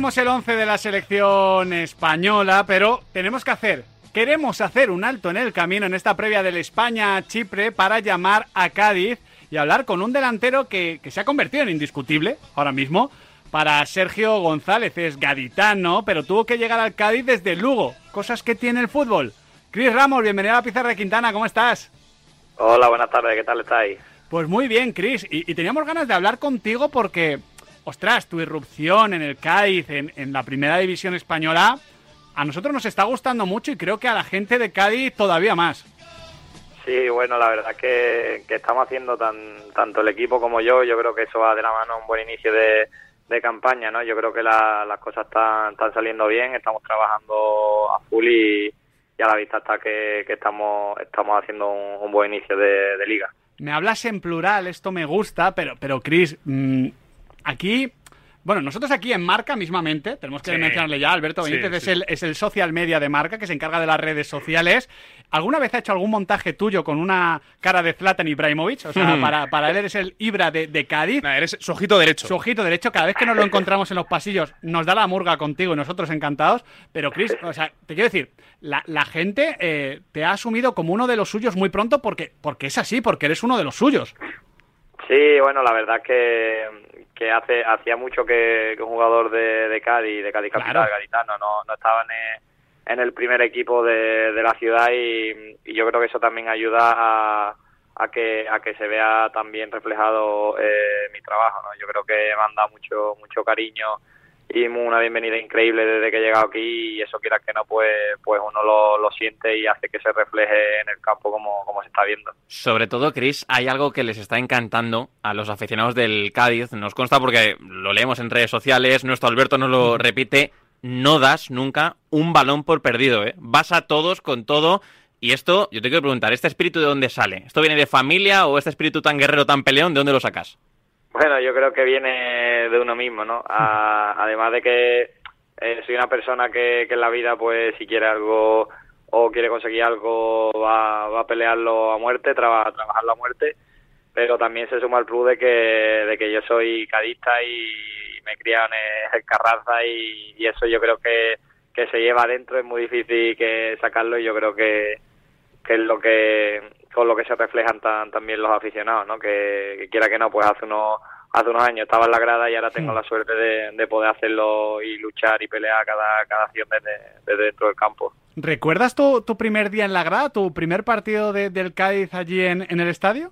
conocemos el 11 de la selección española, pero tenemos que hacer, queremos hacer un alto en el camino en esta previa del España-Chipre para llamar a Cádiz y hablar con un delantero que, que se ha convertido en indiscutible ahora mismo. Para Sergio González es gaditano, pero tuvo que llegar al Cádiz desde Lugo. Cosas que tiene el fútbol. Cris Ramos, bienvenido a la Pizarra de Quintana, ¿cómo estás? Hola, buenas tardes, ¿qué tal estáis? Pues muy bien, Cris. Y, y teníamos ganas de hablar contigo porque ostras, tu irrupción en el Cádiz, en, en, la primera división española, a nosotros nos está gustando mucho y creo que a la gente de Cádiz todavía más. Sí, bueno, la verdad que, que estamos haciendo tan, tanto el equipo como yo, yo creo que eso va de la mano a un buen inicio de, de campaña, ¿no? Yo creo que la, las cosas están, están saliendo bien, estamos trabajando a full y, y a la vista está que, que estamos, estamos haciendo un, un, buen inicio de, de, liga. Me hablas en plural, esto me gusta, pero, pero Cris, mmm, aquí bueno, nosotros aquí en Marca mismamente, tenemos que sí. mencionarle ya, Alberto Benítez sí, es, sí. El, es el social media de Marca, que se encarga de las redes sociales. ¿Alguna vez ha hecho algún montaje tuyo con una cara de Zlatan Ibrahimovic? O sea, para, para él eres el Ibra de, de Cádiz. No, eres su ojito derecho. Su ojito derecho. Cada vez que nos lo encontramos en los pasillos, nos da la murga contigo y nosotros encantados. Pero, Chris, o sea, te quiero decir, la, la gente eh, te ha asumido como uno de los suyos muy pronto porque, porque es así, porque eres uno de los suyos. Sí, bueno, la verdad que, que hace hacía mucho que, que un jugador de, de Cádiz, de Cádiz Capital, claro. gaditano, no, no estaba en, en el primer equipo de, de la ciudad y, y, yo creo que eso también ayuda a, a que a que se vea también reflejado eh, mi trabajo, ¿no? Yo creo que me han dado mucho mucho cariño y una bienvenida increíble desde que he llegado aquí y eso quieras que no pues pues uno lo, lo, siente y hace que se refleje en el campo como, como se está viendo. Sobre todo, Chris, hay algo que les está encantando a los aficionados del Cádiz, nos consta porque lo leemos en redes sociales, nuestro Alberto nos lo repite, no das nunca un balón por perdido, ¿eh? vas a todos con todo y esto, yo te quiero preguntar, ¿este espíritu de dónde sale? ¿Esto viene de familia o este espíritu tan guerrero, tan peleón, de dónde lo sacas? Bueno, yo creo que viene de uno mismo, ¿no? A, además de que eh, soy una persona que, que, en la vida, pues, si quiere algo o quiere conseguir algo, va, va a pelearlo a muerte, traba, trabajarlo a muerte, pero también se suma el plus de que, de que yo soy cadista y me crian en Carranza y, y, eso yo creo que, que se lleva adentro, es muy difícil que sacarlo y yo creo que, que es lo que con lo que se reflejan tan, también los aficionados, ¿no? Que, que, quiera que no, pues hace unos hace unos años estaba en la grada y ahora tengo la suerte de, de, poder hacerlo y luchar y pelear cada, cada acción desde, desde dentro del campo. ¿Recuerdas tu, tu primer día en la grada, tu primer partido de, del Cádiz allí en, en el estadio?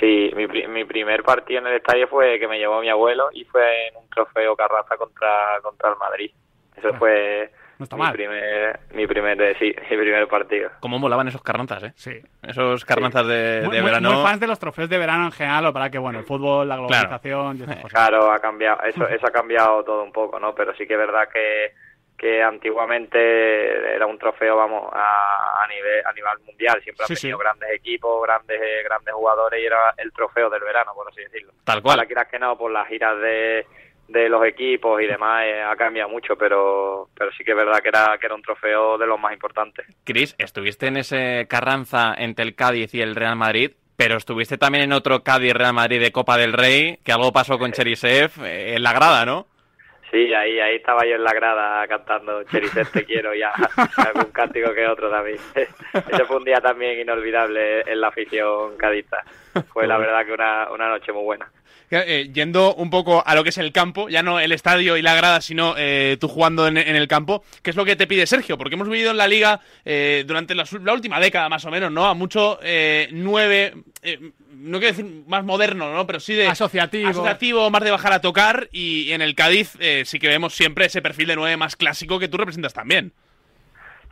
Sí, mi, mi primer partido en el estadio fue que me llevó mi abuelo y fue en un trofeo Carraza contra, contra el Madrid. Eso Ah. fue No está mi mal. primer, mi primer, eh, sí, mi primer partido. ¿Cómo molaban esos carranzas, eh? Sí. Esos carranzas de, Muy, de muy- verano. muy fans de los trofeos de verano en general, o para que, bueno, el fútbol, la globalización y esas cosas. Claro, ha cambiado, eso, eso ha cambiado todo un poco, ¿no? Pero sí que es verdad que, que antiguamente era un trofeo, vamos, a, a nivel a nivel mundial. Siempre Sí, han tenido sí. grandes equipos, grandes eh, grandes jugadores y era el trofeo del verano, por así decirlo. Tal cual. Ahora quieras que no, por las giras de, de los equipos y demás eh, ha cambiado mucho, pero pero sí que es verdad que era que era un trofeo de los más importantes. Chris, estuviste en ese Carranza entre el Cádiz y el Real Madrid, pero estuviste también en otro Cádiz-Real Madrid de Copa del Rey, que algo pasó con Cherisev eh, en la grada, ¿no? Sí, ahí ahí estaba yo en la grada cantando Cherisev te quiero y a- algún cántico que otro también. Ese fue un día también inolvidable en la afición cadista. Fue la verdad que una, una noche muy buena. Eh, yendo un poco a lo que es el campo, ya no el estadio y la grada, sino eh, tú jugando en, en el campo, ¿qué es lo que te pide Sergio? Porque hemos vivido en la liga eh, durante la, la última década más o menos, ¿no? A mucho eh, nueve, eh, no quiero decir más moderno, ¿no? Pero sí de Asociativo. asociativo, más de bajar a tocar y en el Cádiz eh, sí que vemos siempre ese perfil de nueve más clásico que tú representas también.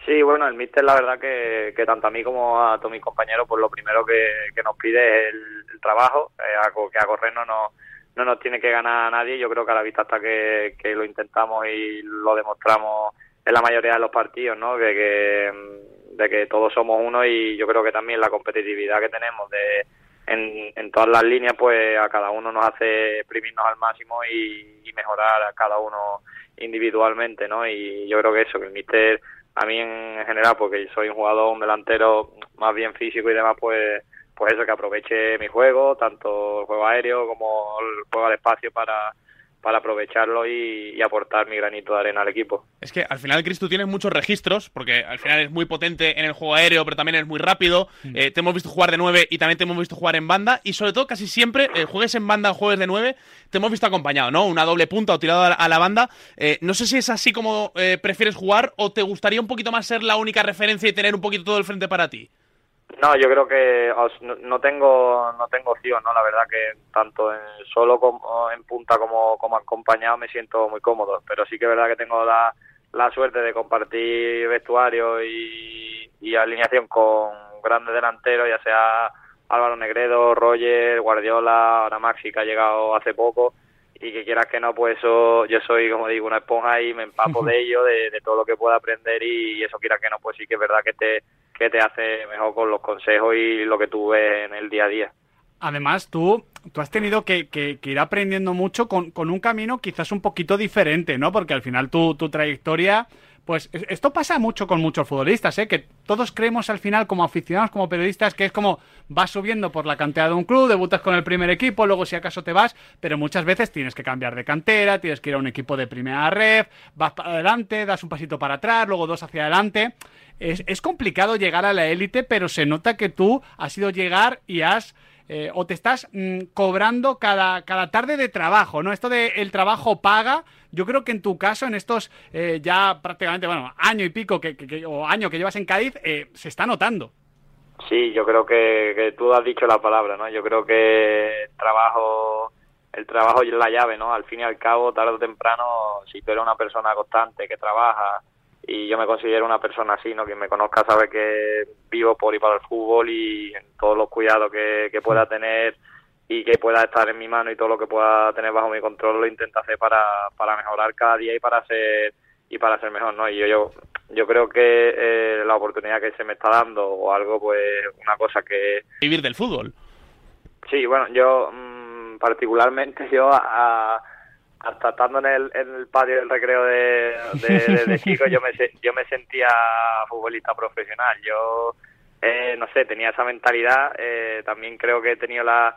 Sí, bueno, el míster la verdad que, que tanto a mí como a todos mis compañeros, pues lo primero que, que nos pide es el, trabajo, eh, a que a correr no nos, no nos tiene que ganar nadie, yo creo que a la vista hasta que, que lo intentamos y lo demostramos en la mayoría de los partidos, ¿no? Que, que, mm, de que todos somos uno y yo creo que también la competitividad que tenemos de en, en todas las líneas, pues a cada uno nos hace exprimirnos al máximo y, y mejorar a cada uno individualmente, ¿no? Y yo creo que eso, que el míster a mí en general, porque soy un jugador, un delantero más bien físico y demás, pues pues eso, que aproveche mi juego, tanto el juego aéreo como el juego al espacio para, para aprovecharlo y, aportar mi granito de arena al equipo. Es que al final, Cris, tú tienes muchos registros, porque al final es muy potente en el juego aéreo, pero también es muy rápido. Mm. Eh, te hemos visto jugar de 9 y también te hemos visto jugar en banda. Y sobre todo, casi siempre, eh, juegues en banda o juegues de 9, te hemos visto acompañado, ¿no? Una doble punta o tirado a la, banda. Eh, no sé si es así como prefieres jugar o te gustaría un poquito más ser la única referencia y tener un poquito todo el frente para ti. No, yo creo que no tengo no tengo opción, ¿no? La verdad que tanto en solo como en punta como, como acompañado me siento muy cómodo, pero sí que es verdad que tengo la, la suerte de compartir vestuario y, y alineación con grandes delanteros, ya sea Álvaro Negredo, Roger, Guardiola, ahora Maxi que ha llegado hace poco y que quieras que no, pues eso, yo soy, como digo, una esponja y me empapo de ello, de, de todo lo que pueda aprender y eso quieras que no, pues sí que es verdad que te que te hace mejor con los consejos y lo que tú ves en el día a día. Además, tú, tú has tenido que, que, ir aprendiendo mucho con, con, un camino quizás un poquito diferente, ¿no? Porque al final tu, tu trayectoria pues esto pasa mucho con muchos futbolistas, ¿eh? que todos creemos al final como aficionados, como periodistas, que es como vas subiendo por la cantera de un club, debutas con el primer equipo, luego si acaso te vas, pero muchas veces tienes que cambiar de cantera, tienes que ir a un equipo de primera ref, vas para adelante, das un pasito para atrás, luego dos hacia adelante. Es, es complicado llegar a la élite, pero se nota que tú has ido llegar y has eh, o te estás mm, cobrando cada, cada tarde de trabajo, ¿no? Esto de el trabajo paga, yo creo que en tu caso, en estos eh, ya prácticamente, bueno, año y pico que, o año que llevas en Cádiz, eh, se está notando. Sí, yo creo que, que, tú has dicho la palabra, ¿no? Yo creo que el trabajo, el trabajo es la llave, ¿no? Al fin y al cabo, tarde o temprano, si tú eres una persona constante que trabaja, y yo me considero una persona así, ¿no? Quien me conozca sabe que vivo por y para el fútbol y en todos los cuidados que, pueda tener y que pueda estar en mi mano y todo lo que pueda tener bajo mi control lo intento hacer para, para mejorar cada día y para ser y para ser mejor, ¿no? Y yo yo, yo creo que eh, la oportunidad que se me está dando o algo, pues una cosa que... Vivir del fútbol. Sí, bueno, yo mm, particularmente yo a hasta estando en el, en el patio del recreo de, de, chico yo me yo me sentía futbolista profesional. Yo eh, no sé tenía esa mentalidad eh, también creo que he tenido la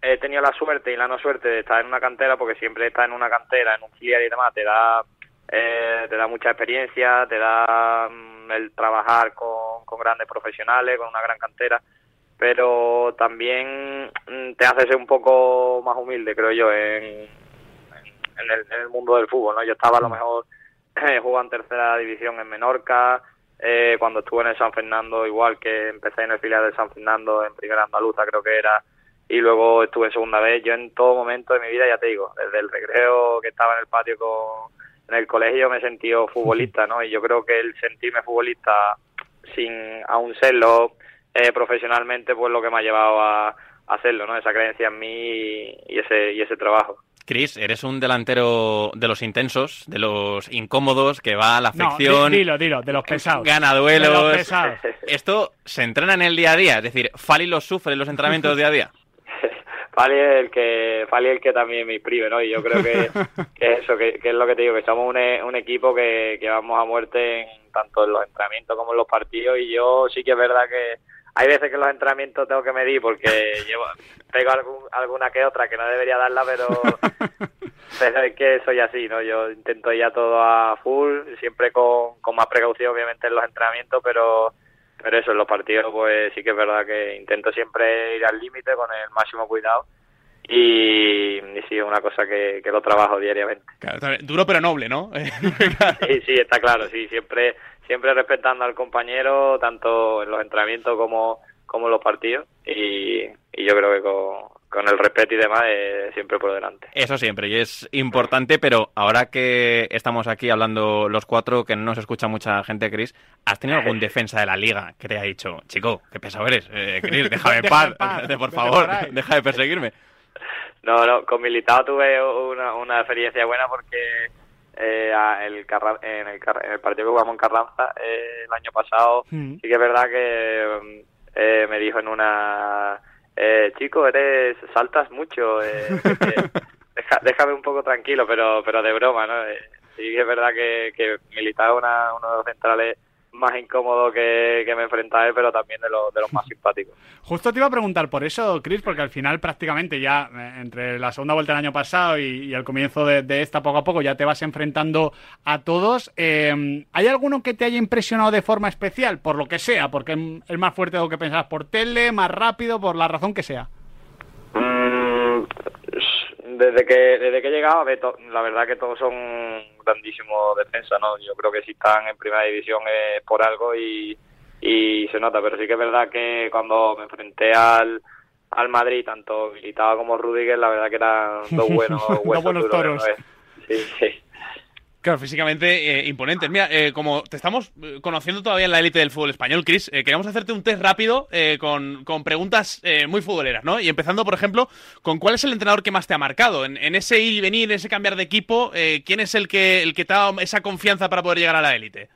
he tenido la suerte y la no suerte de estar en una cantera porque siempre estar en una cantera en un filial y demás te da eh, te da mucha experiencia te da mm, el trabajar con, con grandes profesionales con una gran cantera. Pero también mm, te hace ser un poco más humilde creo yo en en el, mundo del fútbol, ¿no? Yo estaba a lo mm. mejor eh, jugando en tercera división en Menorca, eh, cuando estuve en el San Fernando, igual que empecé en el filial de San Fernando, en primera andaluza creo que era, y luego estuve en segunda vez. Yo en todo momento de mi vida, ya te digo, desde el recreo que estaba en el patio con, en el colegio me he sentido futbolista, ¿no? Y yo creo que el sentirme futbolista sin aún serlo eh, profesionalmente, pues lo que me ha llevado a, hacerlo, ¿no? Esa creencia en mí y ese, y ese trabajo. Cris, eres un delantero de los intensos, de los incómodos, que va a la afección. No, dilo, dilo, de los pesados. Gana duelos. Esto se entrena en el día a día, es decir, Fali lo sufre en los entrenamientos día a día. Fali es el que, Fali el que también me inscribe, ¿no? Y yo creo que, que eso, que, es lo que te digo, que somos un, un equipo que, que vamos a muerte en, tanto en los entrenamientos como en los partidos. Y yo sí que es verdad que hay veces que en los entrenamientos tengo que medir porque llevo, tengo alguna que otra que no debería darla, pero, pero es que soy así, ¿no? Yo intento ya todo a full, siempre con, con más precaución obviamente en los entrenamientos, pero pero eso, en los partidos pues sí que es verdad que intento siempre ir al límite con el máximo cuidado y, sí, es una cosa que, que lo trabajo diariamente. duro pero noble, ¿no? sí, sí, está claro, sí, siempre siempre respetando al compañero, tanto en los entrenamientos como, como en los partidos, y, yo creo que con, el respeto y demás siempre por delante. Eso siempre, y es importante, pero ahora que estamos aquí hablando los cuatro, que no nos escucha mucha gente, Chris, ¿has tenido algún defensa de la liga que te ha dicho, chico, qué pesado eres, eh, Chris, déjame en paz, por favor, deja de perseguirme? No, no, con Militao tuve una, una experiencia buena porque eh, el, en, el, en, el, partido que jugamos en Carranza eh, el año pasado, mm. sí que es verdad que eh, me dijo en una, eh, chico, eres saltas mucho, eh, déjame un poco tranquilo, pero pero de broma, ¿no? sí que es verdad que, que Militao una, uno de los centrales más incómodos que, que me enfrenta a él, pero también de, los de los más simpáticos. Justo te iba a preguntar por eso, Chris, porque al final prácticamente ya eh, entre la segunda vuelta del año pasado y, y el comienzo de, de, esta poco a poco ya te vas enfrentando a todos. Eh, ¿Hay alguno que te haya impresionado de forma especial? Por lo que sea, porque es más fuerte de lo que pensabas, por tele, más rápido, por la razón que sea. Mm, desde que desde que he llegado, a ver, la verdad que todos son grandísimos defensas, ¿no? Yo creo que si están en primera división es por algo y, y se nota, pero sí que es verdad que cuando me enfrenté al, al Madrid, tanto Militao como Rudiger, la verdad que eran dos buenos, dos buenos toros. Sí, sí. Claro, físicamente eh, imponentes. Mira, eh, como te estamos eh, conociendo todavía en la élite del fútbol español, Chris, eh, queríamos hacerte un test rápido eh, con, con, preguntas eh, muy futboleras, ¿no? Y empezando, por ejemplo, con cuál es el entrenador que más te ha marcado. En, ese ir y venir, en ese cambiar de equipo, ¿quién es el que, el que te ha dado esa confianza para poder llegar a la élite?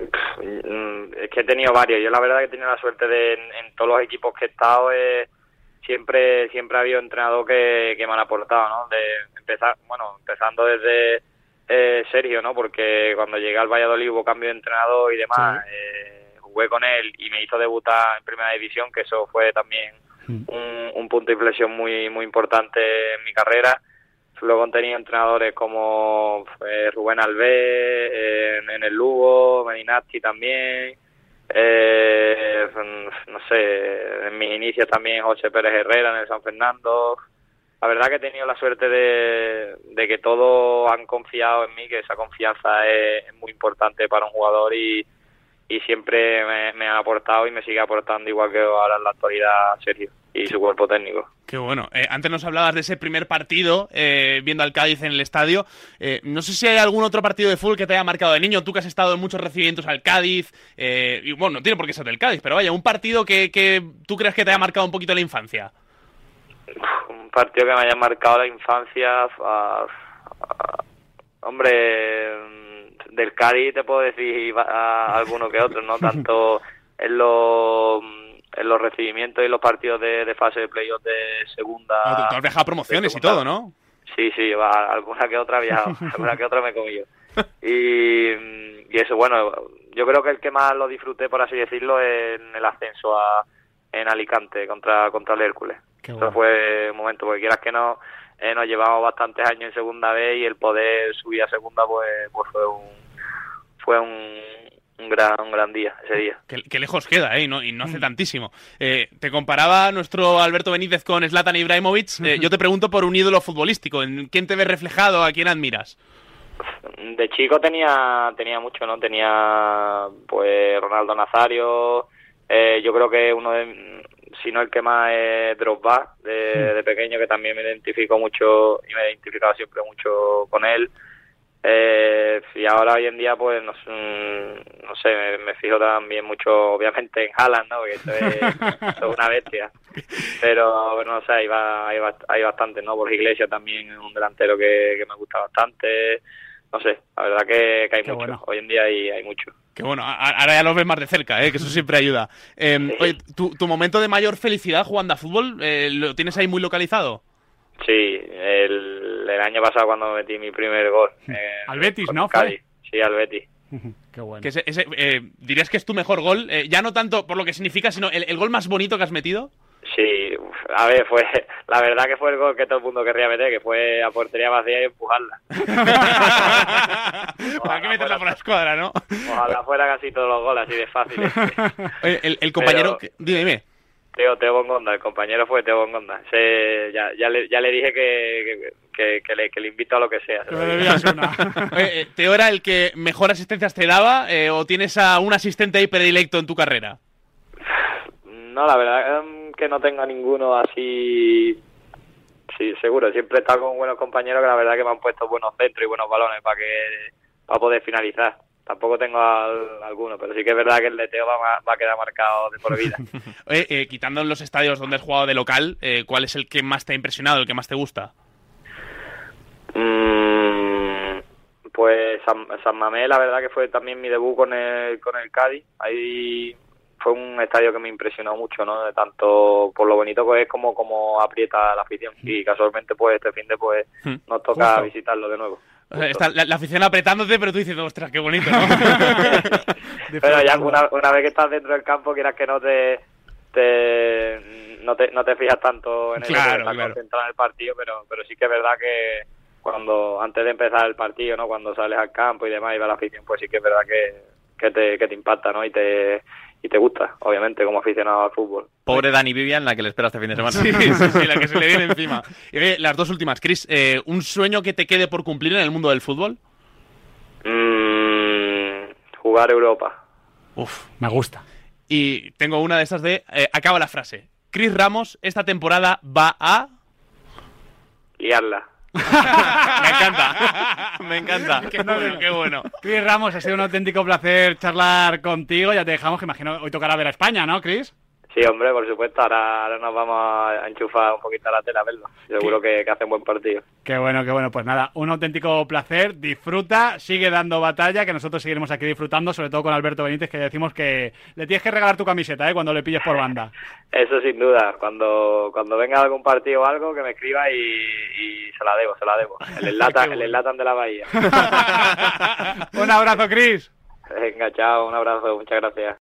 Es que he tenido varios. Yo la verdad que he tenido la suerte de, en, en todos los equipos que he estado, siempre siempre ha habido entrenador que, que me han aportado, ¿no? De empezar, bueno, empezando desde eh, Sergio, ¿no? Porque cuando llegué al Valladolid hubo cambio de entrenador y demás, sí. eh, jugué con él y me hizo debutar en Primera División, que eso fue también mm. un, un, punto de inflexión muy muy importante en mi carrera. Luego han tenido entrenadores como eh, Rubén Alvé eh, en, en, el Lugo, Medinati también, eh, no sé, en mis inicios también José Pérez Herrera en el San Fernando, la verdad que he tenido la suerte de, que todos han confiado en mí, que esa confianza es, muy importante para un jugador y, siempre me, me, han aportado y me sigue aportando igual que ahora en la actualidad Sergio y su cuerpo técnico. Qué bueno. Eh, antes nos hablabas de ese primer partido, eh, viendo al Cádiz en el estadio. Eh, no sé si hay algún otro partido de fútbol que te haya marcado de niño, tú que has estado en muchos recibimientos al Cádiz, eh, y bueno, no tiene por qué ser del Cádiz, pero vaya, un partido que, que tú crees que te haya marcado un poquito la infancia partido que me haya marcado la infancia, a, a, hombre, del Cádiz te puedo decir a, alguno que otro, no tanto en los en los recibimientos y los partidos de, de fase de playoff de segunda. No, tú has viajado promociones y todo, ¿no? Sí, sí, va, alguna que otra viajado, alguna que otra me he comido. Y, y eso, bueno, yo creo que el que más lo disfruté, por así decirlo, es en el ascenso a, en Alicante contra, contra el Hércules. Qué bueno. Eso fue un momento, porque quieras que no, eh, nos llevamos bastantes años en segunda vez y el poder subir a segunda pues, pues fue un fue un, un gran un gran día ese día. Qué, qué lejos queda, ¿eh? Y no, y no hace tantísimo. Eh, te comparaba nuestro Alberto Benítez con Zlatan Ibrahimovic. Eh, yo te pregunto por un ídolo futbolístico. ¿En quién te ves reflejado? ¿A quién admiras? De chico tenía tenía mucho, ¿no? Tenía pues Ronaldo Nazario. Eh, yo creo que uno de si no el que más es Drogba de, de, pequeño que también me identifico mucho y me he identificado siempre mucho con él eh, y ahora hoy en día pues no, no sé me, me, fijo también mucho obviamente en Haaland no porque esto es, esto es una bestia pero bueno, no sé hay, hay, hay bastante no por Iglesia también un delantero que, que me gusta bastante no sé, la verdad que, que hay Qué mucho. Bueno. Hoy en día hay, hay mucho. Qué bueno, ahora ya lo ves más de cerca, ¿eh? que eso siempre ayuda. Eh, sí. Oye, ¿tu, ¿tu, momento de mayor felicidad jugando a fútbol eh, lo tienes ahí muy localizado? Sí, el, el año pasado cuando metí mi primer gol. Eh, al Betis, ¿no? Cali. Sí, al Betis. Qué bueno. Que ese, ese, eh, ¿Dirías que es tu mejor gol? Eh, ya no tanto por lo que significa, sino el, el gol más bonito que has metido. A ver, fue la verdad que fue el gol que todo el mundo querría meter, que fue a portería vacía y empujarla. Para que meterla por la escuadra, ¿no? Ojalá fuera casi todos los goles, así de fáciles. Oye, el, el, compañero, Pero, dime, dime. Teo, Teo Bongonda, el compañero fue Teo Bongonda. Se, ya, ya, le, ya le dije que, que, que, le, que le invito a lo que sea. Oye, eh, ¿Teo era el que mejor asistencias te daba eh, o tienes a un asistente ahí predilecto en tu carrera? No, la verdad que no tengo ninguno así. Sí, seguro. Siempre he estado con buenos compañeros que la verdad que me han puesto buenos centros y buenos balones para que para poder finalizar. Tampoco tengo al, alguno, pero sí que es verdad que el de Teo va, va a quedar marcado de por vida. Oye, eh, quitando los estadios donde has jugado de local, eh, ¿cuál es el que más te ha impresionado, el que más te gusta? Mm, pues San, San Mamé, la verdad que fue también mi debut con el, con el Cádiz. Ahí fue un estadio que me impresionó mucho, ¿no? De tanto por lo bonito que es como como aprieta la afición y casualmente pues este fin de pues nos toca Justo. visitarlo de nuevo. O sea, está la, la afición apretándote, pero tú diciendo, ostras, qué bonito, ¿no? Pero ya una, una vez que estás dentro del campo, quieras que no te, te no te no te fijas tanto en el Claro, claro. concentrado en el partido, pero pero sí que es verdad que cuando antes de empezar el partido, ¿no? Cuando sales al campo y demás y va la afición, pues sí que es verdad que, que te que te impacta, ¿no? Y te y te gusta, obviamente, como aficionado al fútbol. Pobre Dani Vivian, la que le espera este fin de semana. Sí, sí, sí, la que se le viene encima. Y oye, las dos últimas, Chris, eh, ¿un sueño que te quede por cumplir en el mundo del fútbol? Mm, jugar Europa. Uf. Me gusta. Y tengo una de esas de, eh, acaba la frase. Chris Ramos esta temporada va a... Liarla. Me encanta, me encanta. Qué bueno, qué bueno. Chris Ramos, ha sido un auténtico placer charlar contigo. Ya te dejamos, que imagino hoy tocará ver a España, ¿no, Chris? Sí, hombre, por supuesto. Ahora, ahora nos vamos a enchufar un poquito a la tela verlo. Seguro que, que hacen buen partido. Qué bueno, qué bueno. Pues nada, un auténtico placer. Disfruta, sigue dando batalla, que nosotros seguiremos aquí disfrutando, sobre todo con Alberto Benítez, que decimos que le tienes que regalar tu camiseta, ¿eh? Cuando le pilles por banda. Eso sin duda. Cuando cuando venga algún partido o algo, que me escriba y, y se la debo, se la debo. El enlatan, el enlatan de la Bahía. un abrazo, Chris. Venga, chao, un abrazo, muchas gracias.